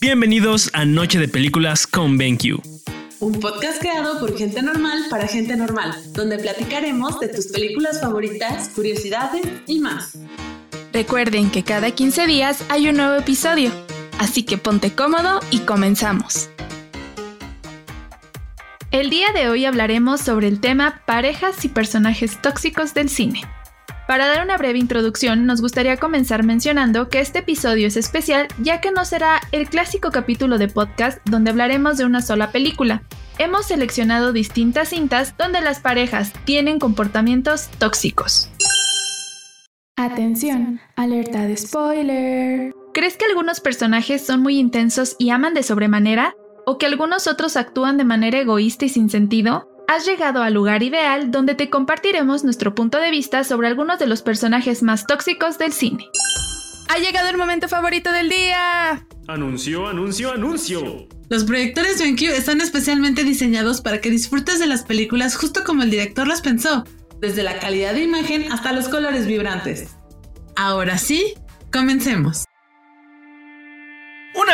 Bienvenidos a Noche de Películas con BenQ. Un podcast creado por gente normal para gente normal, donde platicaremos de tus películas favoritas, curiosidades y más. Recuerden que cada 15 días hay un nuevo episodio, así que ponte cómodo y comenzamos. El día de hoy hablaremos sobre el tema parejas y personajes tóxicos del cine. Para dar una breve introducción, nos gustaría comenzar mencionando que este episodio es especial ya que no será el clásico capítulo de podcast donde hablaremos de una sola película. Hemos seleccionado distintas cintas donde las parejas tienen comportamientos tóxicos. Atención, alerta de spoiler. ¿Crees que algunos personajes son muy intensos y aman de sobremanera? ¿O que algunos otros actúan de manera egoísta y sin sentido? Has llegado al lugar ideal donde te compartiremos nuestro punto de vista sobre algunos de los personajes más tóxicos del cine. ¡Ha llegado el momento favorito del día! Anuncio, anuncio, anuncio. Los proyectores BenQ están especialmente diseñados para que disfrutes de las películas justo como el director las pensó, desde la calidad de imagen hasta los colores vibrantes. Ahora sí, comencemos.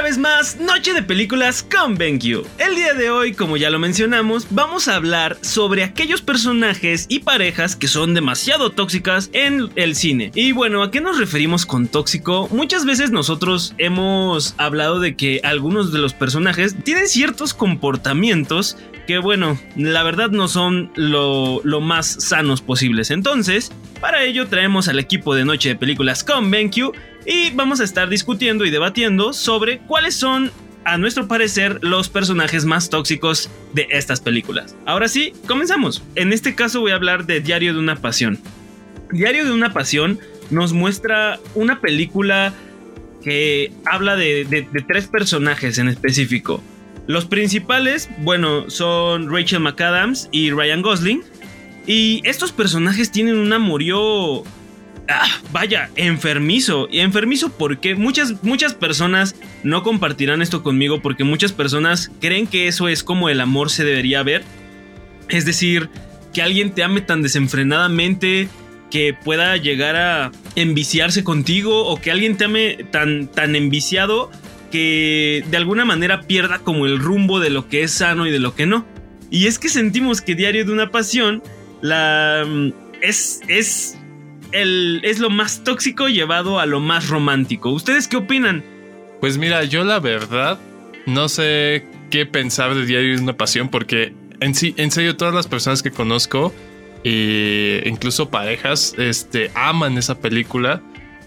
Vez más, Noche de Películas con BenQ. El día de hoy, como ya lo mencionamos, vamos a hablar sobre aquellos personajes y parejas que son demasiado tóxicas en el cine. Y bueno, ¿a qué nos referimos con tóxico? Muchas veces nosotros hemos hablado de que algunos de los personajes tienen ciertos comportamientos que bueno, la verdad no son lo, más sanos posibles. Entonces, para ello traemos al equipo de Noche de Películas con BenQ y vamos a estar discutiendo y debatiendo sobre cuáles son a nuestro parecer, los personajes más tóxicos de estas películas. Ahora sí, comenzamos. En este caso voy a hablar de Diario de una Pasión. Diario de una Pasión nos muestra una película que habla de, tres personajes en específico. Los principales, bueno, son Rachel McAdams y Ryan Gosling. Y estos personajes tienen un amorío Ah, vaya, enfermizo. Y enfermizo porque muchas, muchas personas no compartirán esto conmigo porque muchas personas creen que eso es como el amor se debería ver. Es decir, que alguien te ame tan desenfrenadamente que pueda llegar a enviciarse contigo o que alguien te ame tan, tan enviciado que de alguna manera pierda como el rumbo de lo que es sano y de lo que no. Y es que sentimos que Diario de una Pasión la, mm, es, es lo más tóxico llevado a lo más romántico. ¿Ustedes qué opinan? Pues mira, yo la verdad no sé qué pensar de Diario de una Pasión porque en sí, en serio, todas las personas que conozco, e incluso parejas, este, aman esa película.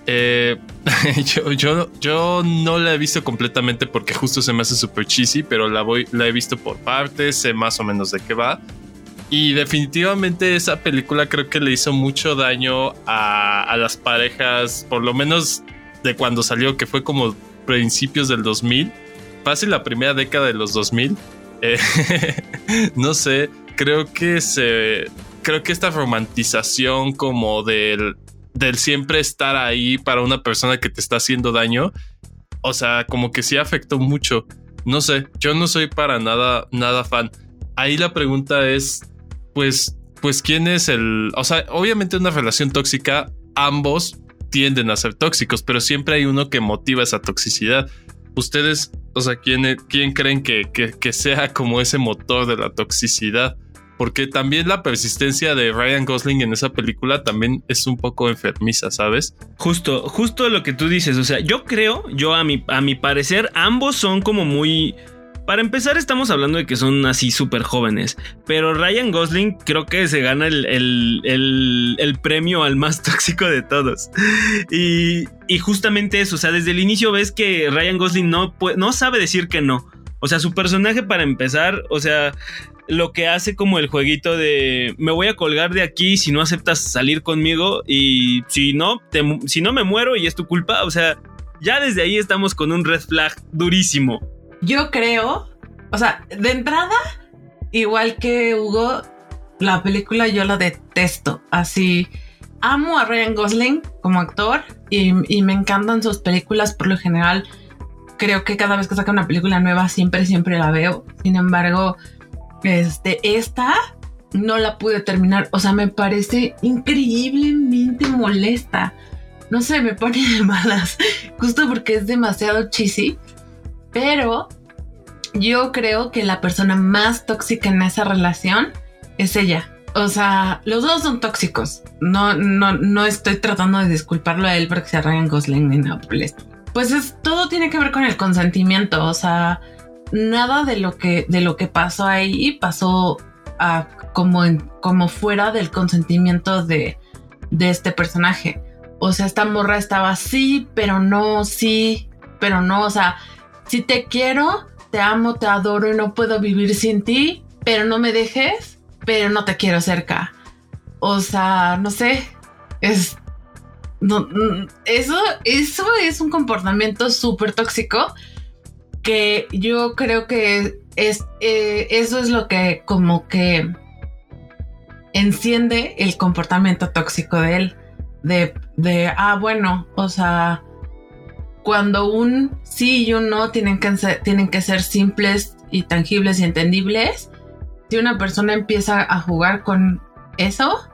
Eh, yo, yo, yo, no la he visto completamente porque justo se me hace súper cheesy, pero la, voy, la he visto por partes, sé más o menos de qué va. Y definitivamente esa película creo que le hizo mucho daño a, las parejas, por lo menos de cuando salió, que fue como principios del 2000, fácil la primera década de los 2000. Eh, no sé, creo que se, creo que esta romantización como del, del siempre estar ahí para una persona que te está haciendo daño, o sea, como que sí afectó mucho. No sé, yo no soy para nada, nada fan. Ahí la pregunta es, pues, pues quién es el, o sea, obviamente una relación tóxica, ambos tienden a ser tóxicos, pero siempre hay uno que motiva esa toxicidad. Ustedes, o sea, ¿quién, quién creen que, que, sea como ese motor de la toxicidad? Porque también la persistencia de Ryan Gosling en esa película también es un poco enfermiza, ¿sabes? Justo, justo lo que tú dices. O sea, yo creo, yo a mi, a mi parecer, ambos son como muy para empezar, estamos hablando de que son así súper jóvenes, pero Ryan Gosling creo que se gana el, premio al más tóxico de todos. Y, justamente eso, o sea, desde el inicio ves que Ryan Gosling no, no sabe decir que no. O sea, su personaje para empezar, o sea, lo que hace como el jueguito de me voy a colgar de aquí si no aceptas salir conmigo y si no, si no me muero y es tu culpa, o sea, ya desde ahí estamos con un red flag durísimo yo creo, o sea, de entrada, igual que Hugo, la película yo la detesto. Así, amo a Ryan Gosling como actor y, me encantan sus películas por lo general. Creo que cada vez que saca una película nueva siempre, siempre la veo. Sin embargo, este, esta no la pude terminar. O sea, me parece increíblemente molesta. no sé, me pone de malas, justo porque es demasiado cheesy, pero yo creo que la persona más tóxica en esa relación es ella. O sea, los dos son tóxicos. No, no, no estoy tratando de disculparlo a él porque se Ryan Gosling ni nada Pues es, todo tiene que ver con el consentimiento. O sea, nada de lo que, de lo que pasó ahí pasó a, como, en, como fuera del consentimiento de, de este personaje. O sea, esta morra estaba sí, pero no, sí, pero no. O sea, si te quiero, te amo, te adoro y no puedo vivir sin ti, pero no me dejes, pero no te quiero cerca. O sea, no sé, es... No, mm, eso, eso es un comportamiento súper tóxico que yo creo que es, eh, eso es lo que como que enciende el comportamiento tóxico de él. De, de, ah, bueno, o sea, cuando un sí y un no tienen que ser, tienen que ser simples y tangibles y entendibles, si una persona empieza a jugar con eso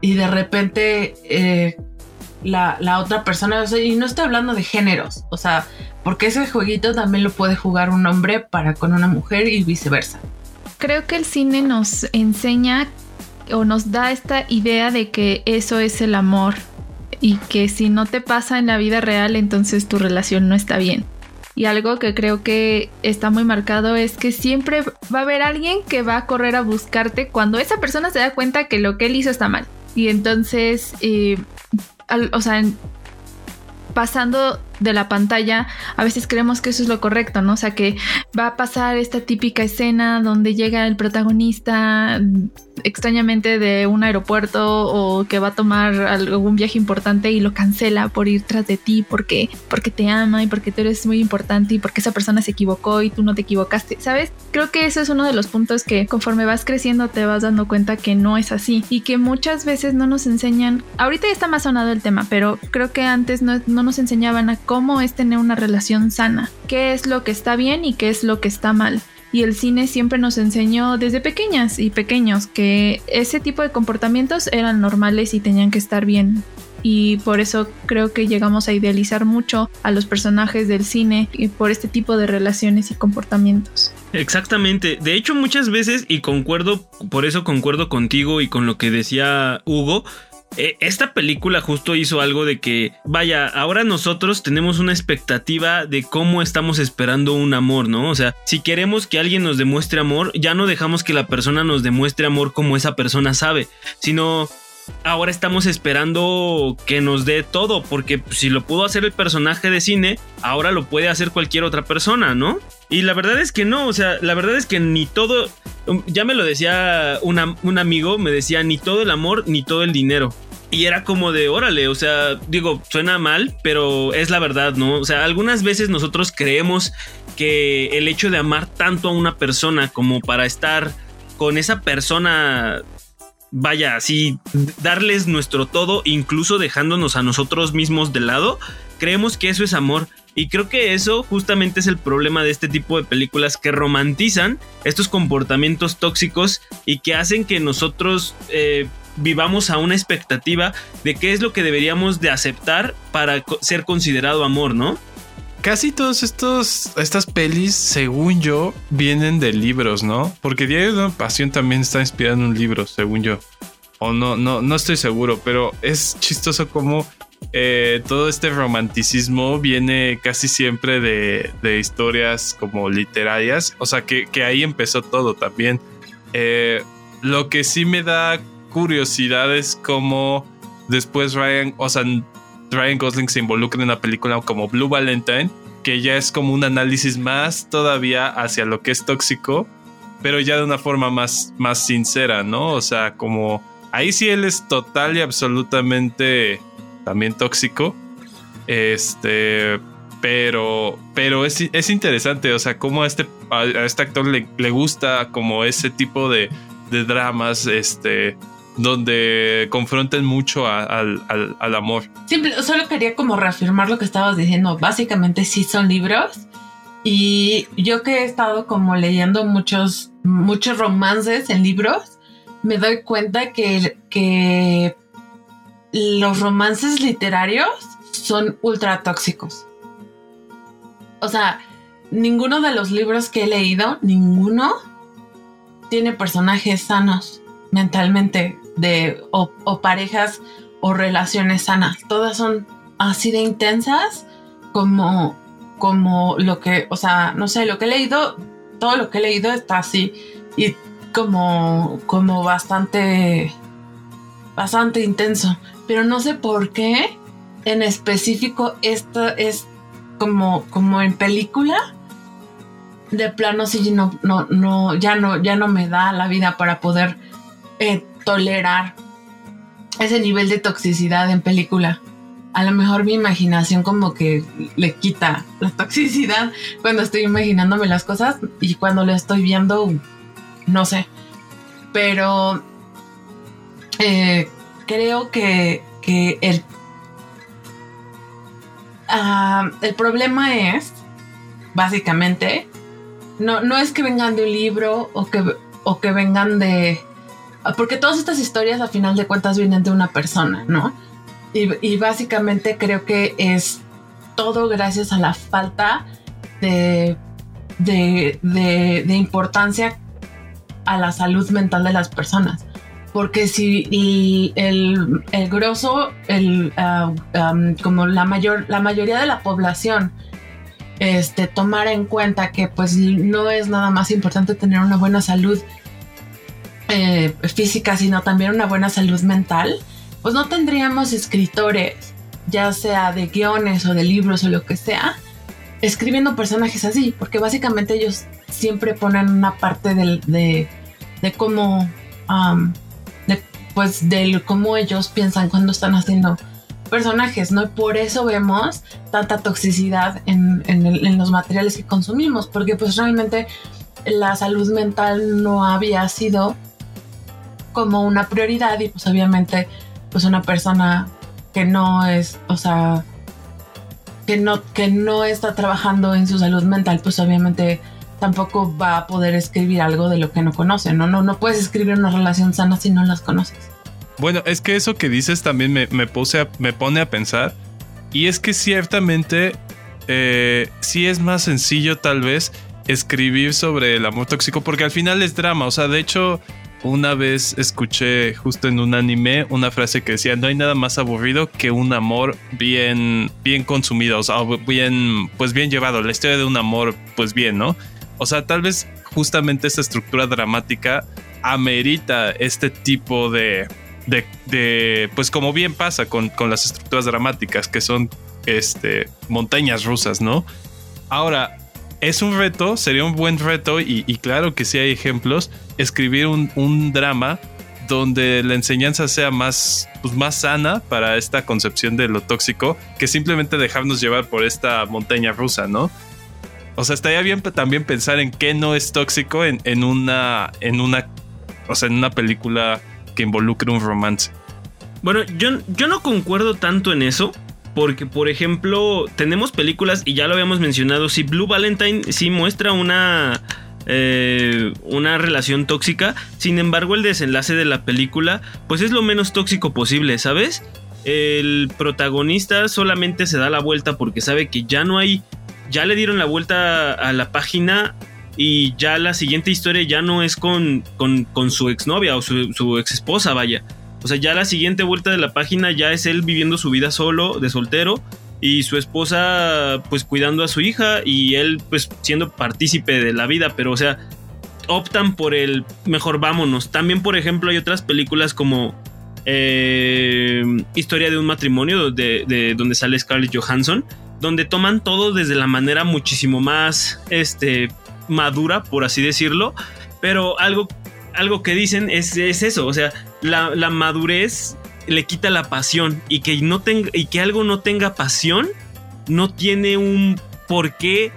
y de repente eh, la, la, otra persona, y no estoy hablando de géneros, o sea, porque ese jueguito también lo puede jugar un hombre para con una mujer y viceversa. Creo que el cine nos enseña o nos da esta idea de que eso es el amor y que si no te pasa en la vida real, entonces tu relación no está bien. Y algo que creo que está muy marcado es que siempre va a haber alguien que va a correr a buscarte cuando esa persona se da cuenta que lo que él hizo está mal. Y entonces, eh, o sea, pasando de la pantalla, a veces creemos que eso es lo correcto, ¿no? O sea, que va a pasar esta típica escena donde llega el protagonista extrañamente de un aeropuerto o que va a tomar algún viaje importante y lo cancela por ir tras de ti porque, porque te ama y porque tú eres muy importante y porque esa persona se equivocó y tú no te equivocaste, ¿sabes? Creo que eso es uno de los puntos que conforme vas creciendo te vas dando cuenta que no es así y que muchas veces no nos enseñan, ahorita ya está más sonado el tema, pero creo que antes no, no nos enseñaban a cómo es tener una relación sana, qué es lo que está bien y qué es lo que está mal y el cine siempre nos enseñó desde pequeñas y pequeños que ese tipo de comportamientos eran normales y tenían que estar bien. Y por eso creo que llegamos a idealizar mucho a los personajes del cine y por este tipo de relaciones y comportamientos. Exactamente. De hecho, muchas veces, y concuerdo, por eso concuerdo contigo y con lo que decía Hugo, eh, esta película justo hizo algo de que, vaya, ahora nosotros tenemos una expectativa de cómo estamos esperando un amor, ¿no? O sea, si queremos que alguien nos demuestre amor, ya no dejamos que la persona nos demuestre amor como esa persona sabe, sino ahora estamos esperando que nos dé todo, porque si lo pudo hacer el personaje de cine, ahora lo puede hacer cualquier otra persona, ¿no? Y la verdad es que no, o sea, la verdad es que ni todo, ya me lo decía un amigo, me decía, ni todo el amor, ni todo el dinero. Y era como de, órale, o sea, digo, suena mal, pero es la verdad, ¿no? O sea, algunas veces nosotros creemos que el hecho de amar tanto a una persona como para estar con esa persona, vaya, así, darles nuestro todo, incluso dejándonos a nosotros mismos de lado, creemos que eso es amor. Y creo que eso justamente es el problema de este tipo de películas que romantizan estos comportamientos tóxicos y que hacen que nosotros eh, vivamos a una expectativa de qué es lo que deberíamos de aceptar para ser considerado amor, ¿no? Casi estos estas pelis, según yo, vienen de libros, ¿no? Porque Diario de una Pasión también está inspirado en un libro, según yo. O no, no, no estoy seguro, pero es chistoso como eh, todo este romanticismo viene casi siempre de, de historias como literarias. O sea, que, que ahí empezó todo también. Eh, lo que sí me da curiosidades como después Ryan, o sea, Ryan Gosling se involucra en una película como Blue Valentine, que ya es como un análisis más todavía hacia lo que es tóxico, pero ya de una forma más, más sincera, ¿no? O sea, como ahí sí él es total y absolutamente también tóxico. Este, pero, pero es, es interesante, o sea, como a este, a este actor le, le gusta como ese tipo de, de dramas, este, donde confronten mucho al, amor. Simple, solo quería como reafirmar lo que estabas diciendo. Básicamente sí son libros. Y yo que he estado como leyendo muchos, muchos romances en libros, me doy cuenta que, que los romances literarios son ultra tóxicos. O sea, ninguno de los libros que he leído, ninguno tiene personajes sanos mentalmente de o, parejas o relaciones sanas. Todas son así de intensas como como lo que, o sea, no sé, lo que he leído, todo lo que he leído está así y como como bastante bastante intenso, pero no sé por qué en específico esto es como como en película de plano sí no, no, no, ya no, ya no me da la vida para poder eh, tolerar ese nivel de toxicidad en película. A lo mejor mi imaginación como que le quita la toxicidad cuando estoy imaginándome las cosas y cuando lo estoy viendo, no sé. Pero eh, creo que, el, ah, el problema es, básicamente, no, no es que vengan de un libro o que, o que vengan de... Porque todas estas historias a final de cuentas vienen de una persona, ¿no? Y, básicamente creo que es todo gracias a la falta de, de, de, importancia a la salud mental de las personas. Porque si el, el, grosso, el, ah, como la, mayor, la mayoría de la población este, tomar en cuenta que pues no es nada más importante tener una buena salud eh, física, sino también una buena salud mental, pues no tendríamos escritores, ya sea de guiones o de libros o lo que sea, escribiendo personajes así, porque básicamente ellos siempre ponen una parte de, de cómo, pues, de cómo ellos piensan cuando están haciendo personajes, ¿no? Por eso vemos tanta toxicidad en, los materiales que consumimos, porque pues realmente la salud mental no había sido como una prioridad y pues obviamente pues una persona que no es, o sea, que no, que no está trabajando en su salud mental, pues obviamente tampoco va a poder escribir algo de lo que no conoce, ¿no? No, no puedes escribir una relación sana si no las conoces. Bueno, es que eso que dices también me, puse me pone a pensar. Y es que ciertamente eh, sí es más sencillo tal vez escribir sobre el amor tóxico porque al final es drama. O sea, de hecho, una vez escuché justo en un anime una frase que decía, no hay nada más aburrido que un amor bien, bien consumido, o sea, bien, pues bien llevado, la historia de un amor, pues bien, ¿no? O sea, tal vez justamente esta estructura dramática amerita este tipo de, de, pues como bien pasa con, las estructuras dramáticas, que son este, montañas rusas, ¿no? Ahora, es un reto, sería un buen reto, y, claro que sí hay ejemplos, escribir un, drama donde la enseñanza sea más, pues más sana para esta concepción de lo tóxico que simplemente dejarnos llevar por esta montaña rusa, ¿no? O sea, estaría bien también pensar en qué no es tóxico en, una, en una, o sea, en una película que involucre un romance. Bueno, yo, yo no concuerdo tanto en eso. Porque, por ejemplo, tenemos películas, y ya lo habíamos mencionado, si Blue Valentine sí muestra una, eh, una relación tóxica, sin embargo el desenlace de la película, pues es lo menos tóxico posible, ¿sabes? El protagonista solamente se da la vuelta porque sabe que ya no hay, ya le dieron la vuelta a la página y ya la siguiente historia ya no es con, con, su exnovia o su, su ex esposa, vaya. O sea, ya la siguiente vuelta de la página ya es él viviendo su vida solo, de soltero, y su esposa pues cuidando a su hija y él pues siendo partícipe de la vida, pero o sea, optan por el mejor vámonos. También, por ejemplo, hay otras películas como eh, Historia de un matrimonio, de, de, donde sale Scarlett Johansson, donde toman todo desde la manera muchísimo más este, madura, por así decirlo, pero algo, algo que dicen es, eso, o sea, la, madurez le quita la pasión y que, no tenga, y que algo no tenga pasión no tiene un por qué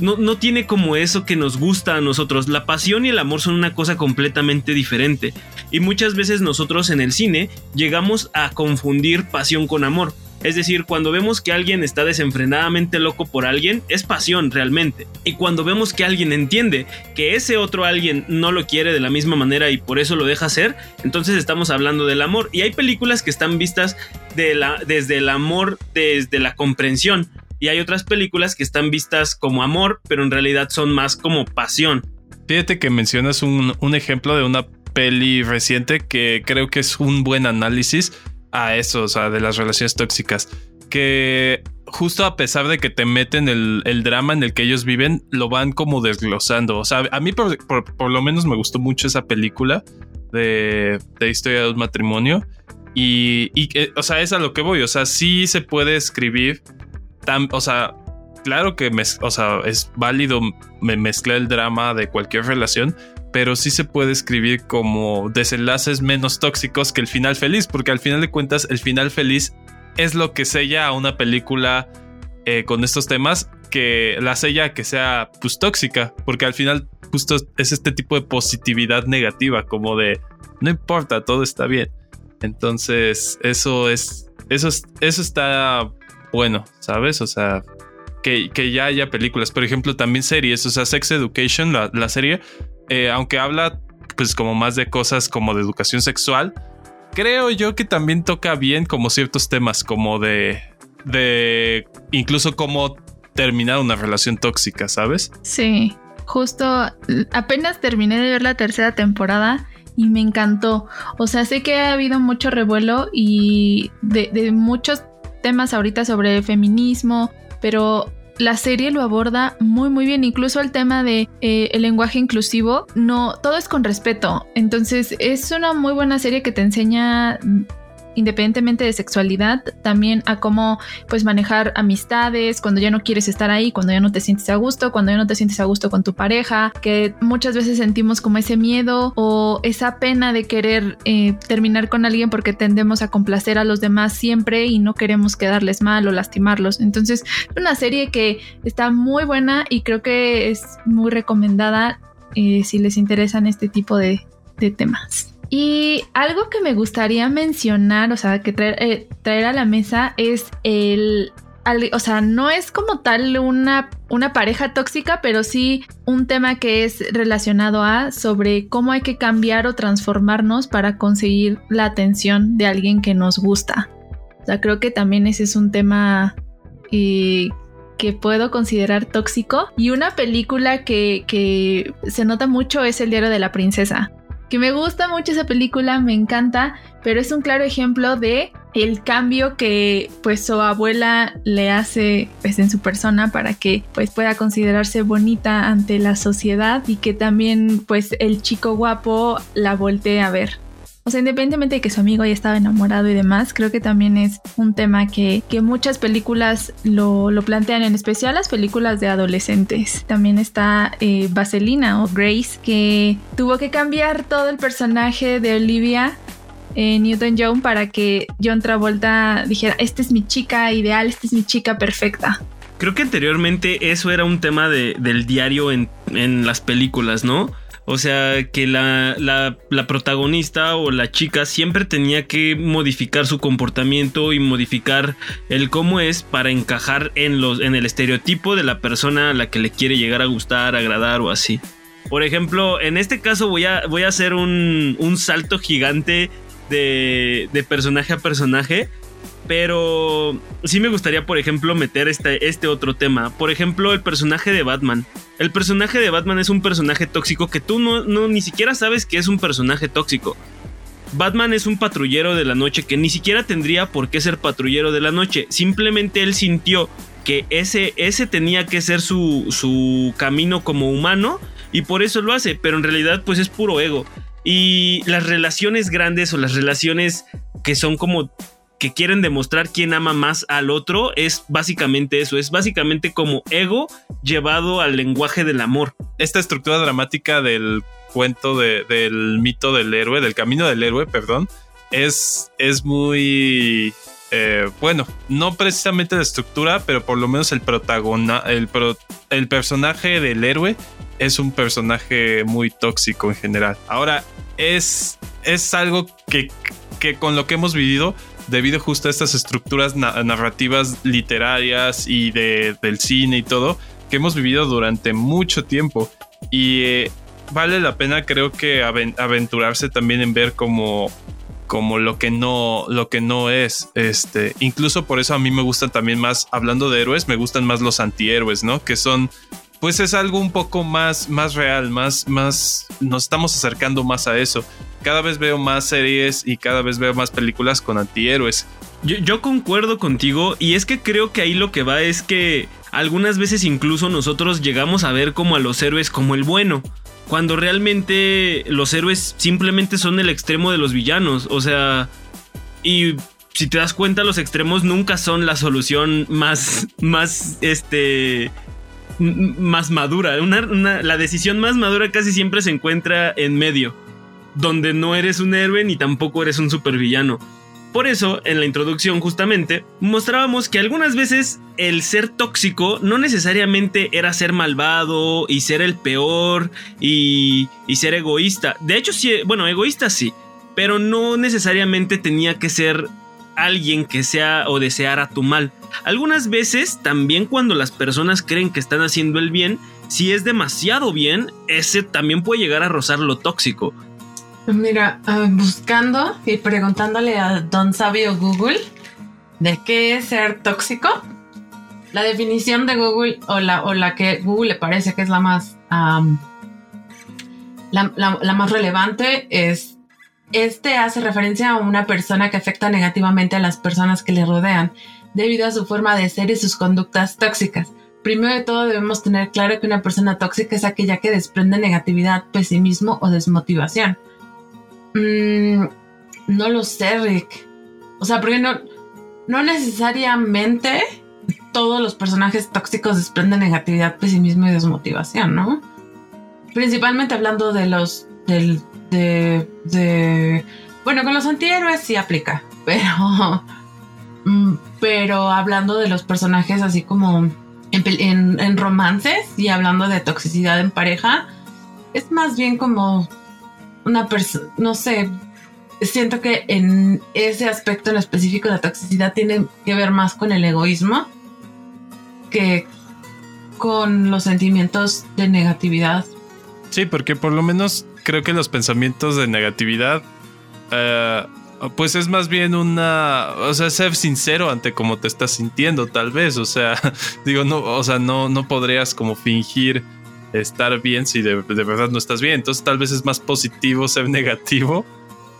no, no, tiene como eso que nos gusta a nosotros. La pasión y el amor son una cosa completamente diferente. Y muchas veces nosotros en el cine llegamos a confundir pasión con amor. Es decir, cuando vemos que alguien está desenfrenadamente loco por alguien, es pasión realmente. Y cuando vemos que alguien entiende que ese otro alguien no lo quiere de la misma manera y por eso lo deja hacer, entonces estamos hablando del amor. Y hay películas que están vistas desde el amor, desde la comprensión. Y hay otras películas que están vistas como amor, pero en realidad son más como pasión. Fíjate que mencionas un ejemplo de una peli reciente que creo que es un buen análisis a eso, o sea, de las relaciones tóxicas. Que justo a pesar de que te meten el, drama en el que ellos viven, lo van como desglosando. O sea, a mí por, lo menos me gustó mucho esa película de, de historia de matrimonio. Y, y, o sea, es a lo que voy. O sea, sí se puede escribir. Tan, o sea, claro que o sea, es válido mezclar el drama de cualquier relación, pero sí se puede escribir como desenlaces menos tóxicos que el final feliz, porque al final de cuentas el final feliz es lo que sella a una película eh, con estos temas, que la sella que sea pues tóxica, porque al final justo es este tipo de positividad negativa, como de no importa, todo está bien. Entonces, eso es, eso eso está bueno, ¿sabes? O sea, que, ya haya películas, por ejemplo, también series, o sea, Sex Education, la, la serie, eh, aunque habla pues como más de cosas como de educación sexual, creo yo que también toca bien como ciertos temas como de, de incluso cómo terminar una relación tóxica, ¿sabes? Sí, justo apenas terminé de ver la tercera temporada y me encantó. O sea, sé que ha habido mucho revuelo y de, de muchos temas ahorita sobre feminismo, pero la serie lo aborda muy muy bien, incluso el tema de eh, el lenguaje inclusivo, no, todo es con respeto. Entonces es una muy buena serie que te enseña independientemente de sexualidad, también a cómo pues manejar amistades, cuando ya no quieres estar ahí, cuando ya no te sientes a gusto, cuando ya no te sientes a gusto con tu pareja, que muchas veces sentimos como ese miedo o esa pena de querer eh, terminar con alguien porque tendemos a complacer a los demás siempre y no queremos quedarles mal o lastimarlos. Entonces, es una serie que está muy buena y creo que es muy recomendada eh, si les interesan este tipo de temas. Y algo que me gustaría mencionar, o sea, que traer, eh, a la mesa es el o sea, no es como tal una, pareja tóxica, pero sí un tema que es relacionado a sobre cómo hay que cambiar o transformarnos para conseguir la atención de alguien que nos gusta. O sea, creo que también ese es un tema que puedo considerar tóxico. Y una película que se nota mucho es El diario de la princesa que me gusta mucho esa película, me encanta, pero es un claro ejemplo de el cambio que pues su abuela le hace pues en su persona para que pues pueda considerarse bonita ante la sociedad y que también pues el chico guapo la voltee a ver. O sea, independientemente de que su amigo ya estaba enamorado y demás, creo que también es un tema que, muchas películas lo, plantean, en especial las películas de adolescentes. También está eh, Vaselina o Grace, que tuvo que cambiar todo el personaje de Olivia eh, Newton-John para que John Travolta dijera, esta es mi chica ideal, esta es mi chica perfecta. Creo que anteriormente eso era un tema del diario en, en las películas, ¿no? O sea, que la, la, protagonista o la chica siempre tenía que modificar su comportamiento y modificar el cómo es para encajar en, los, en el estereotipo de la persona a la que le quiere llegar a gustar, agradar o así. Por ejemplo, en este caso voy a, voy a hacer un, un salto gigante de, de personaje a personaje pero sí me gustaría, por ejemplo, meter este, este otro tema. Por ejemplo, el personaje de Batman. El personaje de Batman es un personaje tóxico que tú no, no ni siquiera sabes que es un personaje tóxico. Batman es un patrullero de la noche que ni siquiera tendría por qué ser patrullero de la noche. Simplemente él sintió que ese, ese tenía que ser su, su camino como humano y por eso lo hace. Pero en realidad pues es puro ego. Y las relaciones grandes o las relaciones que son como que quieren demostrar quién ama más al otro es básicamente eso, es básicamente como ego llevado al lenguaje del amor. Esta estructura dramática del cuento del mito del héroe, del camino del héroe, perdón, es, es muy... Eh, bueno, no precisamente la estructura, pero por lo menos el protagona, el, el personaje del héroe es un personaje muy tóxico en general. Ahora, es, es algo que, que con lo que hemos vivido debido justo a estas estructuras narrativas literarias y de, del cine y todo que hemos vivido durante mucho tiempo. Y eh, vale la pena creo que aventurarse también en ver como como lo que no lo que no es este incluso por eso a mí me gustan también más hablando de héroes me gustan más los antihéroes no que son pues es algo un poco más más real más más nos estamos acercando más a eso cada vez veo más series y cada vez veo más películas con antihéroes yo, yo concuerdo contigo y es que creo que ahí lo que va es que algunas veces incluso nosotros llegamos a ver como a los héroes como el bueno cuando realmente los héroes simplemente son el extremo de los villanos. O sea, y si te das cuenta, los extremos nunca son la solución más, más, este, más madura. la decisión más madura casi siempre se encuentra en medio, donde no eres un héroe ni tampoco eres un supervillano. Por eso, en la introducción justamente, mostrábamos que algunas veces el ser tóxico no necesariamente era ser malvado y ser el peor y, ser egoísta. De hecho, sí, bueno, egoísta sí, pero no necesariamente tenía que ser alguien que sea o deseara tu mal. Algunas veces, también cuando las personas creen que están haciendo el bien, si es demasiado bien, ese también puede llegar a rozar lo tóxico. Mira, ah, buscando y preguntándole a Don Sabio Google de qué es ser tóxico, la definición de Google o la, o la que Google le parece que es la más, la, más relevante es, este hace referencia a una persona que afecta negativamente a las personas que le rodean debido a su forma de ser y sus conductas tóxicas. Primero de todo debemos tener claro que una persona tóxica es aquella que desprende negatividad, pesimismo o desmotivación. Mm, no lo sé, Rick. O sea, porque no, no necesariamente todos los personajes tóxicos desprenden negatividad, pesimismo y desmotivación, ¿no? Principalmente hablando de los. Del, de. Bueno, con los antihéroes sí aplica, pero. Mm, pero hablando de los personajes así como en, en romances y hablando de toxicidad en pareja, es más bien como una persona, no sé, siento que en ese aspecto en específico la toxicidad tiene que ver más con el egoísmo que con los sentimientos de negatividad. Sí, porque por lo menos creo que los pensamientos de negatividad, eh, pues es más bien una, o sea, ser sincero ante cómo te estás sintiendo, tal vez, o sea, digo, no, o sea, no, no podrías como fingir estar bien si de, verdad no estás bien. Entonces tal vez es más positivo ser negativo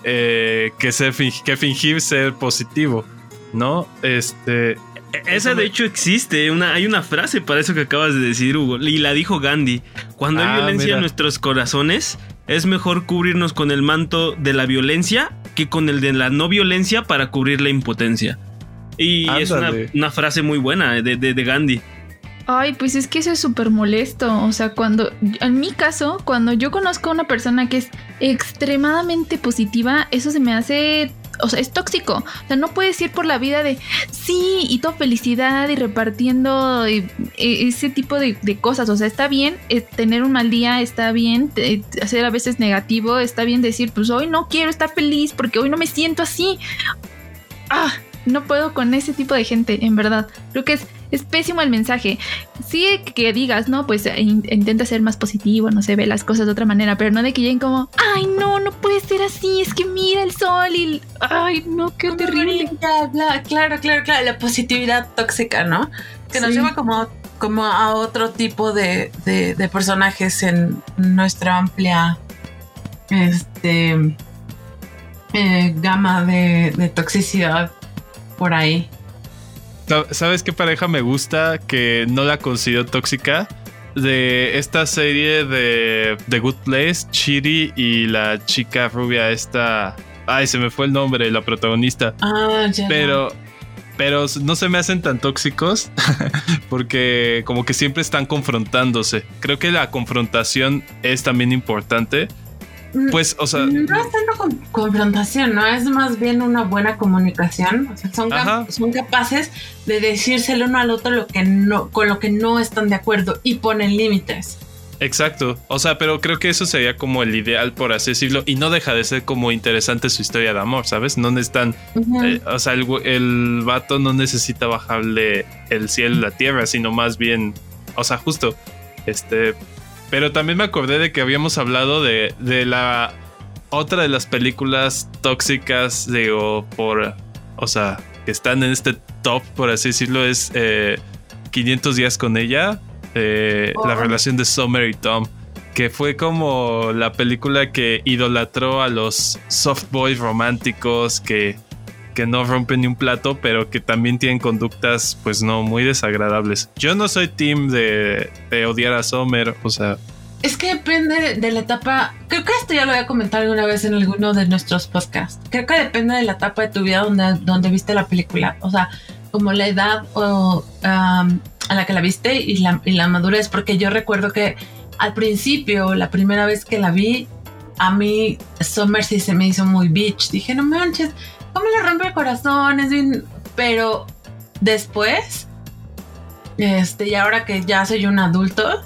eh, que, ser, que fingir ser positivo, ¿no? Este... E, esa de hecho existe, una, hay una frase para eso que acabas de decir, Hugo, y la dijo Gandhi. Cuando hay ah, violencia en nuestros corazones, es mejor cubrirnos con el manto de la violencia que con el de la no violencia para cubrir la impotencia. Y es una, frase muy buena de, de Gandhi. Ay, pues es que eso es súper molesto. O sea, cuando, en mi caso, cuando yo conozco a una persona que es extremadamente positiva, eso se me hace o sea, es tóxico. O sea, no puedes ir por la vida de sí y toda felicidad y repartiendo ese tipo de, cosas. O sea, está bien eh, tener un mal día, está bien hacer a veces negativo, está bien decir, pues hoy no quiero estar feliz porque hoy no me siento así. Ah, no puedo con ese tipo de gente, en verdad. Creo que es es pésimo el mensaje. Sí que digas, no, pues eh, intenta ser más positivo, no se ve las cosas de otra manera, pero no de que lleguen como, ay, no, no puede ser así, es que mira el sol y, ay, no, qué terrible. claro, claro, claro, la positividad tóxica, ¿no? Que nos lleva como, como a otro tipo de, personajes en nuestra amplia este, eh, gama de toxicidad por ahí. ¿Sabes qué pareja me gusta que no la considero tóxica? De esta serie de The Good Place, Chiri y la chica rubia esta... Ay, se me fue el nombre, la protagonista. Ah, ya. Pero, pero no se me hacen tan tóxicos porque como que siempre están confrontándose. Creo que la confrontación es también importante pues, o sea. No es tanto confrontación, ¿no? Es más bien una buena comunicación. O sea, son, capaces de decírselo uno al otro lo que no, con lo que no están de acuerdo y ponen límites. Exacto. O sea, pero creo que eso sería como el ideal, por así decirlo. Y no deja de ser como interesante su historia de amor, ¿sabes? No necesitan. eh, o sea, el, el vato no necesita bajarle el cielo a la tierra, sino más bien. O sea, justo. Este. Pero también me acordé de que habíamos hablado de, de la. Otra de las películas tóxicas, digo, por. O sea, que están en este top, por así decirlo, es eh, 500 días con ella. eh, La Oh. relación de Summer y Tom. Que fue como la película que idolatró a los soft boys románticos que, que no rompen ni un plato, pero que también tienen conductas, pues no, muy desagradables. Yo no soy team de, de odiar a Summer, o sea, Es que depende de la etapa. Creo que esto ya lo había comentado alguna vez en alguno de nuestros podcasts. Creo que depende de la etapa de tu vida donde, donde viste la película. O sea, como la edad o, um, a la que la viste y la, y la madurez. Porque yo recuerdo que al principio, la primera vez que la vi, a mí Summer sí se me hizo muy bitch. Dije, no manches, ¿cómo le rompe el corazón? Es bien. Pero después, este, y ahora que ya soy un adulto,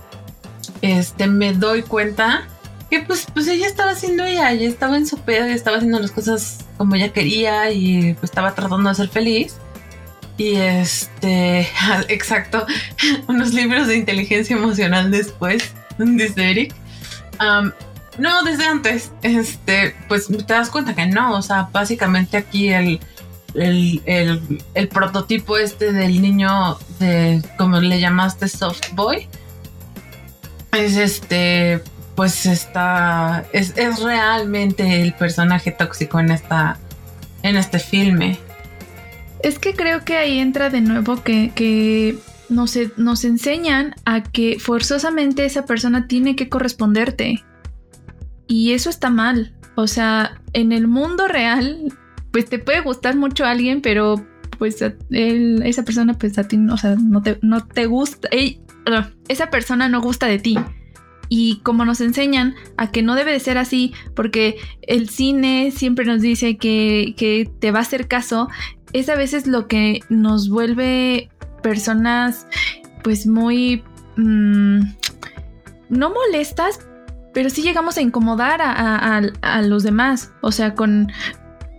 este, me doy cuenta que pues, pues ella estaba haciendo ella, ella estaba en su pedo y estaba haciendo las cosas como ella quería y pues estaba tratando de ser feliz. Y este, exacto, unos libros de inteligencia emocional después, dice Eric. No, desde antes, este, pues te das cuenta que no, o sea, básicamente aquí el, el, el, prototipo este del niño de, como le llamaste, soft boy, es este, pues está, es, es realmente el personaje tóxico en esta, en este filme. Es que creo que ahí entra de nuevo que, que nos, nos enseñan a que forzosamente esa persona tiene que corresponderte. Y eso está mal. O sea, en el mundo real, pues te puede gustar mucho alguien, pero pues a- esa persona pues a ti, o sea, no te, no te gusta. esa persona no gusta de ti. Y como nos enseñan a que no debe de ser así, porque el cine siempre nos dice que, que te va a hacer caso, es a veces lo que nos vuelve personas pues muy mm, no molestas pero sí llegamos a incomodar a, a- a- los demás o sea con,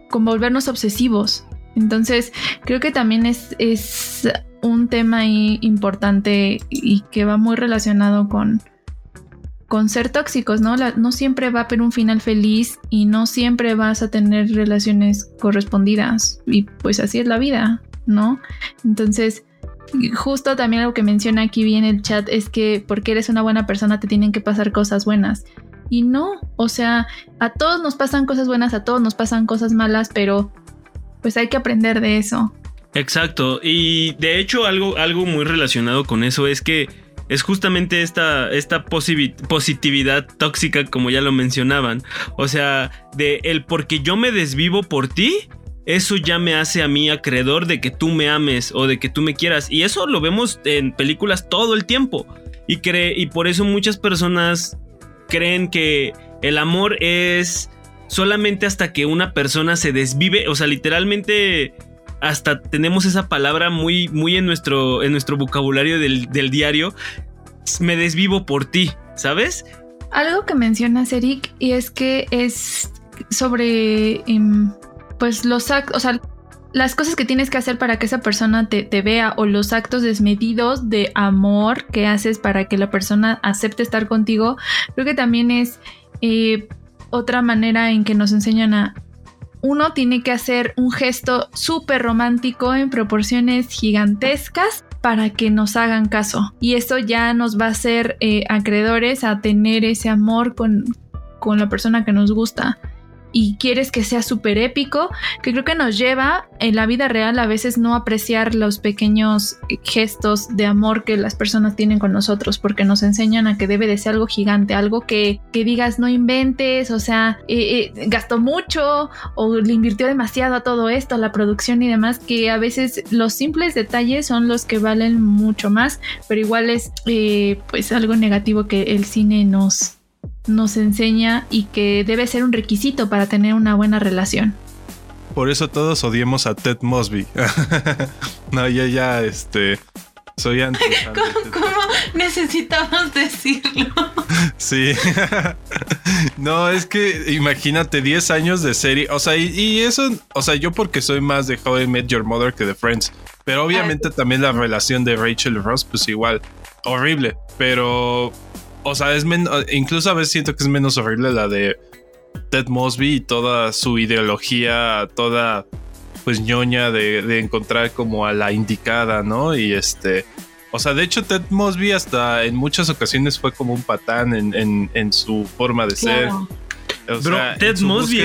con volvernos obsesivos entonces creo que también es, es un tema importante y que va muy relacionado con con ser tóxicos, ¿no? No siempre va a haber un final feliz y no siempre vas a tener relaciones correspondidas. Y pues así es la vida, ¿no? Entonces, justo también algo que menciona aquí bien el chat es que porque eres una buena persona te tienen que pasar cosas buenas. Y no, o sea, a todos nos pasan cosas buenas, a todos nos pasan cosas malas, pero pues hay que aprender de eso. Exacto. Y de hecho, algo, algo muy relacionado con eso es que es justamente esta, esta positividad tóxica, como ya lo mencionaban. O sea, de el porque yo me desvivo por ti. Eso ya me hace a mí acreedor de que tú me ames o de que tú me quieras. Y eso lo vemos en películas todo el tiempo. Y, cree, y por eso muchas personas creen que el amor es solamente hasta que una persona se desvive. O sea, literalmente hasta tenemos esa palabra muy, muy en nuestro, en nuestro vocabulario del, del diario. Me desvivo por ti, ¿sabes? Algo que mencionas, Eric, y es que es sobre em, pues los actos, o sea, las cosas que tienes que hacer para que esa persona te, te vea o los actos desmedidos de amor que haces para que la persona acepte estar contigo, creo que también es eh, otra manera en que nos enseñan a... Uno tiene que hacer un gesto súper romántico en proporciones gigantescas para que nos hagan caso. Y eso ya nos va a hacer eh, acreedores a tener ese amor con, con la persona que nos gusta. Y quieres que sea súper épico, que creo que nos lleva en la vida real a veces no apreciar los pequeños gestos de amor que las personas tienen con nosotros, porque nos enseñan a que debe de ser algo gigante, algo que, que digas no inventes, o sea, eh, eh, gastó mucho o le invirtió demasiado a todo esto, la producción y demás, que a veces los simples detalles son los que valen mucho más, pero igual es eh, pues algo negativo que el cine nos, nos enseña y que debe ser un requisito para tener una buena relación. Por eso todos odiemos a Ted Mosby. no, ya, ya, este. Soy anti. ¿Cómo, ¿Cómo, necesitamos decirlo? Sí. no, es que imagínate 10 años de serie. O sea, y, eso, o sea, yo porque soy más de How I Met Your Mother que de Friends. Pero obviamente también la relación de Rachel y Ross, pues igual, horrible. Pero, o sea, es incluso a veces siento que es menos horrible la de Ted Mosby y toda su ideología, toda pues ñoña de, encontrar como a la indicada, ¿no? Y este, o sea, de hecho Ted Mosby hasta en muchas ocasiones fue como un patán en, su forma de ser. Bro, Ted Mosby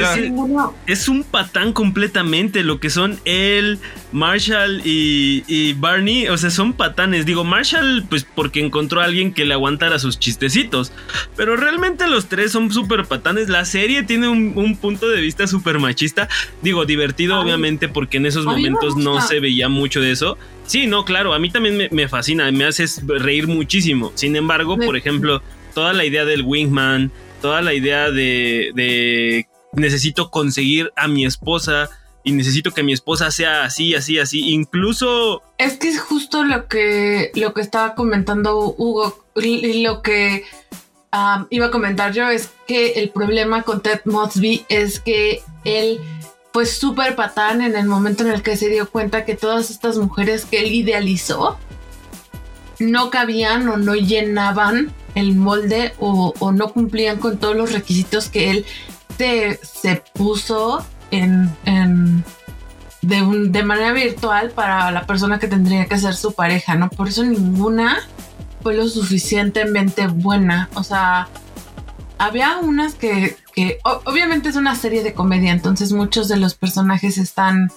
es, un patán completamente. Lo que son él, Marshall y, Barney. O sea, son patanes. Digo, Marshall, pues porque encontró a alguien que le aguantara sus chistecitos. Pero realmente los tres son súper patanes. La serie tiene un, punto de vista súper machista. Digo, divertido, obviamente, porque en esos momentos no se veía mucho de eso. Sí, no, claro, a mí también me, fascina, me haces reír muchísimo. Sin embargo, por ejemplo, toda la idea del Wingman, toda la idea de, necesito conseguir a mi esposa y necesito que mi esposa sea así, así, así, incluso... Es que es justo lo que, lo que estaba comentando Hugo. Y lo que iba a comentar yo es que el problema con Ted Mosby es que él fue súper patán en el momento en el que se dio cuenta que todas estas mujeres que él idealizó no cabían o no llenaban el molde o, no cumplían con todos los requisitos que él se, puso en, de, de, manera virtual para la persona que tendría que ser su pareja, ¿no? Por eso ninguna fue lo suficientemente buena. O sea, había unas que, obviamente es una serie de comedia, entonces muchos de los personajes están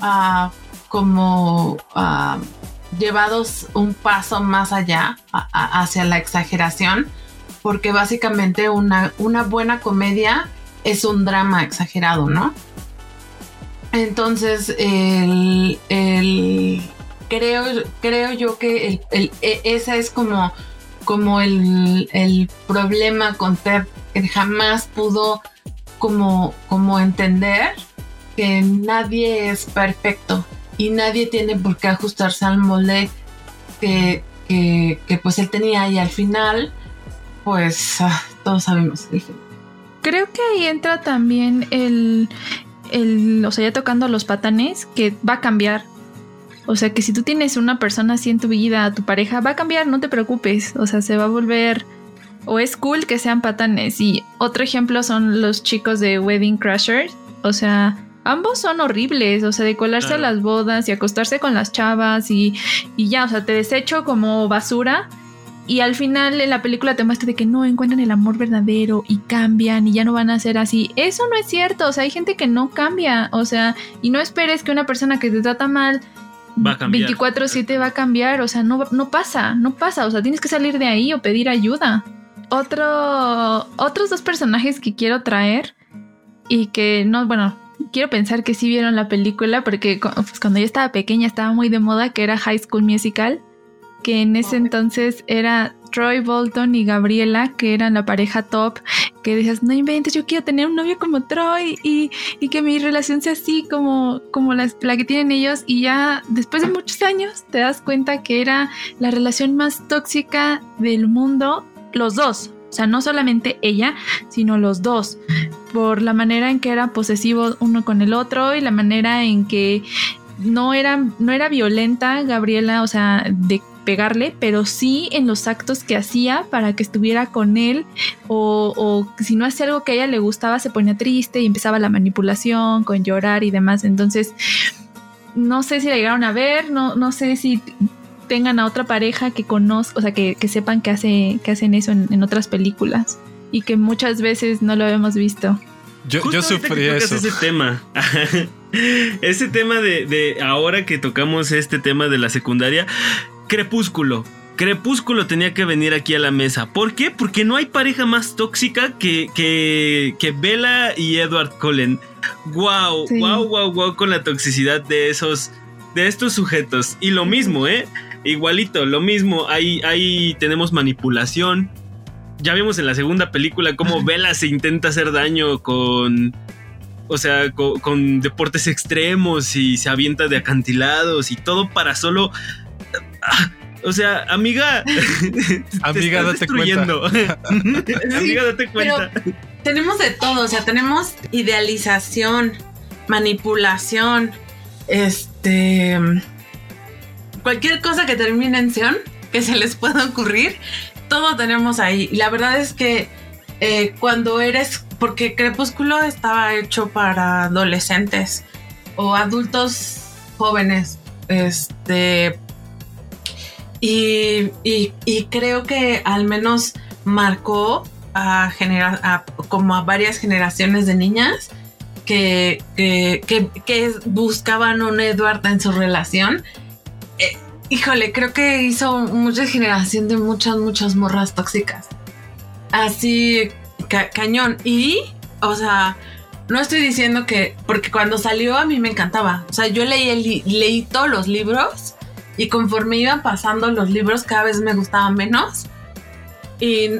ah, como... Ah, llevados un paso más allá hacia la exageración, porque básicamente una, una buena comedia es un drama exagerado, ¿no? Entonces, el, creo, creo yo que el, e, ese es como, como el, problema con Ted, que jamás pudo como, como entender que nadie es perfecto y nadie tiene por qué ajustarse al molde que, pues él tenía y al final pues ah, todos sabemos Creo que ahí entra también el, el, o sea, ya tocando los patanes, que va a cambiar. O sea, que si tú tienes una persona así en tu vida, tu pareja, va a cambiar, no te preocupes. O sea, se va a volver, o es cool que sean patanes. Y otro ejemplo son los chicos de Wedding Crashers. O sea, ambos son horribles, o sea, de colarse a las bodas y acostarse con las chavas y, ya, o sea, te desecho como basura. Y al final en la película te muestra de que no encuentran el amor verdadero y cambian y ya no van a ser así. Eso no es cierto, o sea, hay gente que no cambia, o sea, y no esperes que una persona que te trata mal 24/7 va a cambiar, o sea, no, no pasa, no pasa, o sea, tienes que salir de ahí o pedir ayuda. Otro, otros dos personajes que quiero traer y que no, bueno, quiero pensar que sí vieron la película porque pues, cuando yo estaba pequeña estaba muy de moda que era High School Musical, que en ese entonces era Troy Bolton y Gabriela, que eran la pareja top, que decías, no inventes, yo quiero tener un novio como Troy y, que mi relación sea así como, la, que tienen ellos. Y ya después de muchos años te das cuenta que era la relación más tóxica del mundo, los dos. O sea, no solamente ella, sino los dos, por la manera en que eran posesivos uno con el otro y la manera en que no era, no era violenta Gabriela, o sea, de pegarle, pero sí en los actos que hacía para que estuviera con él o, o, si no hacía algo que a ella le gustaba se ponía triste y empezaba la manipulación con llorar y demás. Entonces, no sé si la llegaron a ver, no, no sé si tengan a otra pareja que conozcan, o sea, que, sepan que, hace, que hacen eso en, otras películas y que muchas veces no lo hemos visto. Yo, yo sufrí eso. Ese tema. ese tema de, de ahora que tocamos este tema de la secundaria, Crepúsculo. Crepúsculo tenía que venir aquí a la mesa. ¿Por qué? Porque no hay pareja más tóxica que, que, que Bella y Edward Cullen. Wow, wow, wow, wow con la toxicidad de esos, de estos sujetos. Y lo mismo, ¿eh? Igualito, lo mismo, ahí, ahí tenemos manipulación. Ya vimos en la segunda película cómo Vela se intenta hacer daño con. O sea, con, deportes extremos y se avienta de acantilados y todo para solo. Ah, O sea, amiga. amiga, date cuenta. amiga, date cuenta. tenemos de todo, o sea, tenemos idealización, manipulación, este. Cualquier cosa que termine en Sion, que se les pueda ocurrir, todo tenemos ahí. Y la verdad es que eh, cuando eres. Porque Crepúsculo estaba hecho para adolescentes o adultos jóvenes. Este. Y, creo que al menos marcó a, como a varias generaciones de niñas que, que, buscaban un Edward en su relación. Híjole, creo que hizo mucha generación de muchas, muchas morras tóxicas. Así, cañón. Y, o sea, no estoy diciendo que, porque cuando salió a mí me encantaba. O sea, yo leí, leí todos los libros y conforme iban pasando los libros cada vez me gustaban menos. Y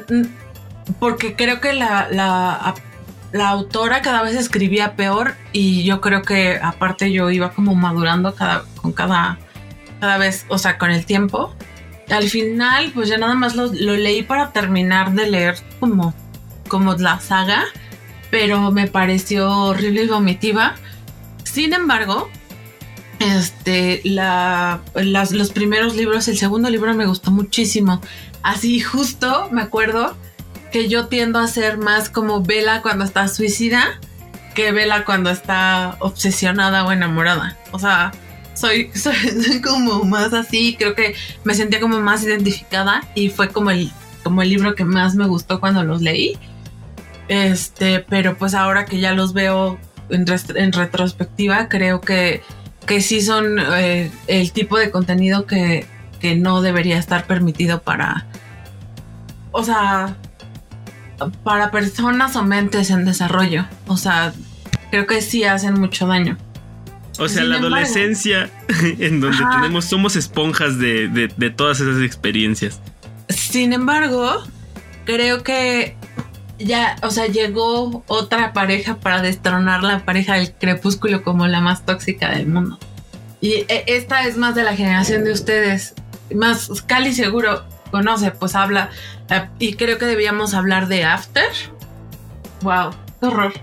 porque creo que la, la, la autora cada vez escribía peor y yo creo que aparte yo iba como madurando cada, con cada, cada vez, o sea, con el tiempo. Al final, pues ya nada más lo, lo leí para terminar de leer como, como la saga pero me pareció horrible y vomitiva. Sin embargo, este, los primeros libros, el segundo libro me gustó muchísimo. Así justo me acuerdo que yo tiendo a ser más como Vela cuando está suicida que Vela cuando está obsesionada o enamorada. O sea, soy, soy, como más así, creo que me sentía como más identificada y fue como el, como el libro que más me gustó cuando los leí. Este, pero pues ahora que ya los veo en, retrospectiva, creo que, que sí son eh, el tipo de contenido que, que no debería estar permitido para, o sea, para personas o mentes en desarrollo. O sea, creo que sí hacen mucho daño. O sea, la adolescencia en donde tenemos, somos esponjas de, de, todas esas experiencias. Sin embargo, creo que ya, o sea, llegó otra pareja para destronar la pareja del crepúsculo como la más tóxica del mundo. Y e, esta es más de la generación de ustedes. Más Cali seguro conoce, pues habla. Eh, y creo que debíamos hablar de After. Wow, qué horror.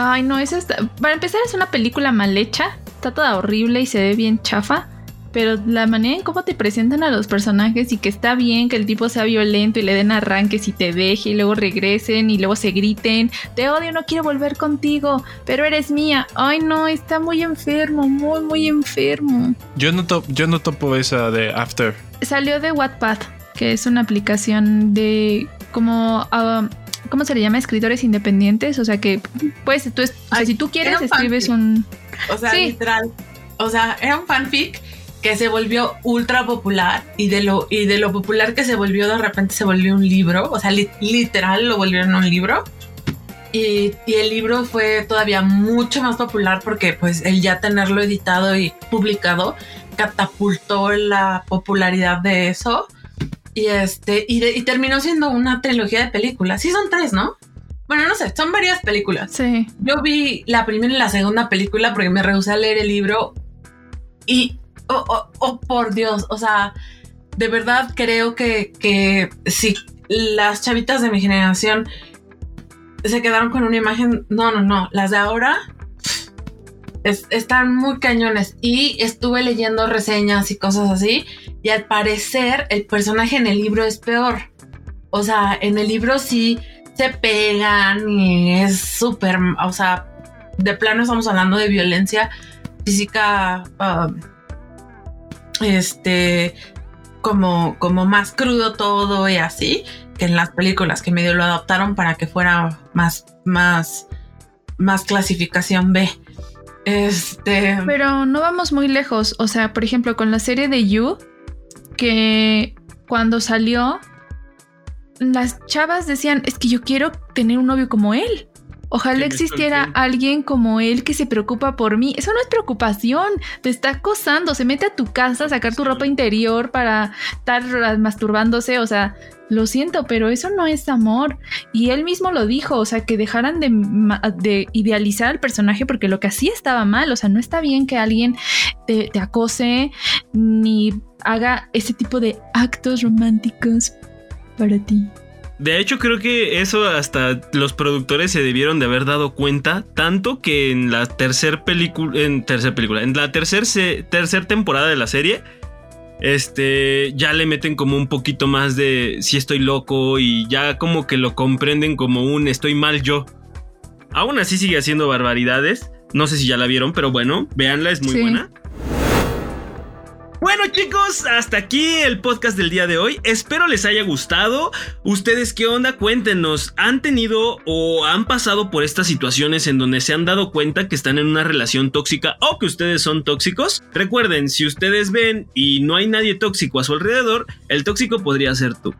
Ay, no, es esta. Para empezar, es una película mal hecha. Está toda horrible y se ve bien chafa pero la manera en cómo te presentan a los personajes y que está bien que el tipo sea violento y le den arranques y te deje y luego regresen y luego se griten, te odio, no quiero volver contigo, pero eres mía. Ay no, está muy enfermo, muy, muy enfermo. Yo no, yo no topo esa de After. Salió de Wattpad, que es una aplicación de como... Ah, ¿Cómo se le llama? Escritores independientes. O sea que, pues, tú, si tú quieres, escribes un. O sea, literal. O sea, era un fanfic que se volvió ultra popular y de lo y de lo popular que se volvió de repente se volvió un libro, o sea, literal lo volvieron un libro. Y, y, el libro fue todavía mucho más popular porque pues el ya tenerlo editado y publicado catapultó la popularidad de eso. Y este, y, y terminó siendo una trilogía de películas. Sí, son tres, ¿no? Bueno, no sé, son varias películas. Sí. Yo vi la primera y la segunda película porque me rehusé a leer el libro. Y oh, oh, oh, por Dios, o sea, de verdad creo que, que si las chavitas de mi generación se quedaron con una imagen, no, no, no, las de ahora están muy cañones y estuve leyendo reseñas y cosas así y al parecer el personaje en el libro es peor. O sea, en el libro sí se pegan y es súper, o sea, de plano estamos hablando de violencia física. Um, este, como, como más crudo todo y así, que en las películas que medio lo adaptaron para que fuera más, más, más clasificación B. Este. Pero no vamos muy lejos. O sea, por ejemplo, con la serie de You, que cuando salió, las chavas decían, es que yo quiero tener un novio como él. Ojalá existiera alguien como él que se preocupa por mí. Eso no es preocupación. Te está acosando. Se mete a tu casa a sacar tu ropa interior para estar masturbándose. O sea, lo siento, pero eso no es amor. Y él mismo lo dijo. O sea, que dejaran de idealizar al personaje porque lo que hacía estaba mal. O sea, no está bien que alguien te, te acose ni haga ese tipo de actos románticos para ti. De hecho, creo que eso hasta los productores se debieron de haber dado cuenta, tanto que en la tercer película, en tercer película, en la tercer, se- tercer temporada de la serie, este, ya le meten como un poquito más de si estoy loco y ya como que lo comprenden como un estoy mal yo. Aún así sigue haciendo barbaridades. No sé si ya la vieron, pero bueno, véanla, es muy Sí. buena. Bueno chicos, hasta aquí el podcast del día de hoy. Espero les haya gustado. ¿Ustedes qué onda? Cuéntenos, ¿han tenido o han pasado por estas situaciones en donde se han dado cuenta que están en una relación tóxica o que ustedes son tóxicos? Recuerden, si ustedes ven y no hay nadie tóxico a su alrededor, el tóxico podría ser tú.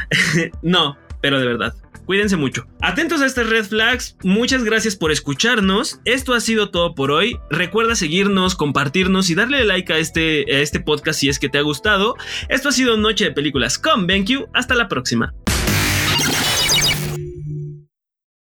no, pero de verdad. Cuídense mucho. Atentos a estas red flags. Muchas gracias por escucharnos. Esto ha sido todo por hoy. Recuerda seguirnos, compartirnos y darle like a este, a este podcast si es que te ha gustado. Esto ha sido Noche de Películas con BenQ. Hasta la próxima.